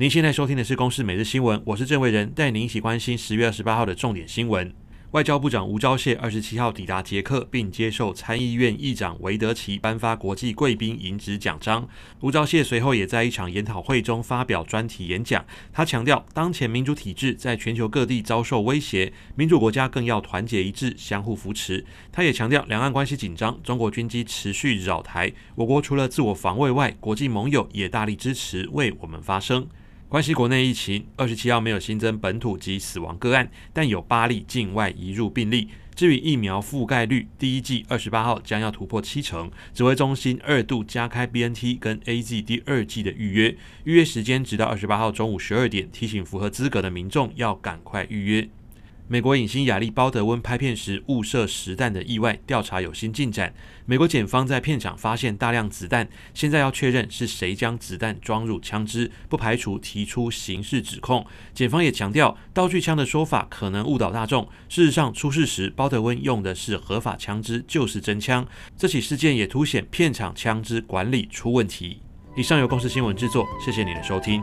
您现在收听的是《公视每日新闻》，我是郑伟仁，带您一起关心十月二十八号的重点新闻。外交部长吴钊燮二十七号抵达捷克，并接受参议院议长维德奇颁发国际贵宾银质奖章。吴钊燮随后也在一场研讨会中发表专题演讲。他强调，当前民主体制在全球各地遭受威胁，民主国家更要团结一致，相互扶持。他也强调，两岸关系紧张，中国军机持续扰台，我国除了自我防卫外，国际盟友也大力支持为我们发声。关系国内疫情，二十七号没有新增本土及死亡个案，但有八例境外移入病例。至于疫苗覆盖率，第一季二十八号将要突破七成。指挥中心二度加开 BNT 跟 AZ 第二季的预约，预约时间直到二十八号中午十二点，提醒符合资格的民众要赶快预约。美国影星亚历鲍德温拍片时误射实弹的意外调查有新进展。美国检方在片场发现大量子弹，现在要确认是谁将子弹装入枪支，不排除提出刑事指控。检方也强调，道具枪的说法可能误导大众。事实上，出事时鲍德温用的是合法枪支，就是真枪。这起事件也凸显片场枪支管理出问题。以上由公司新闻制作，谢谢你的收听。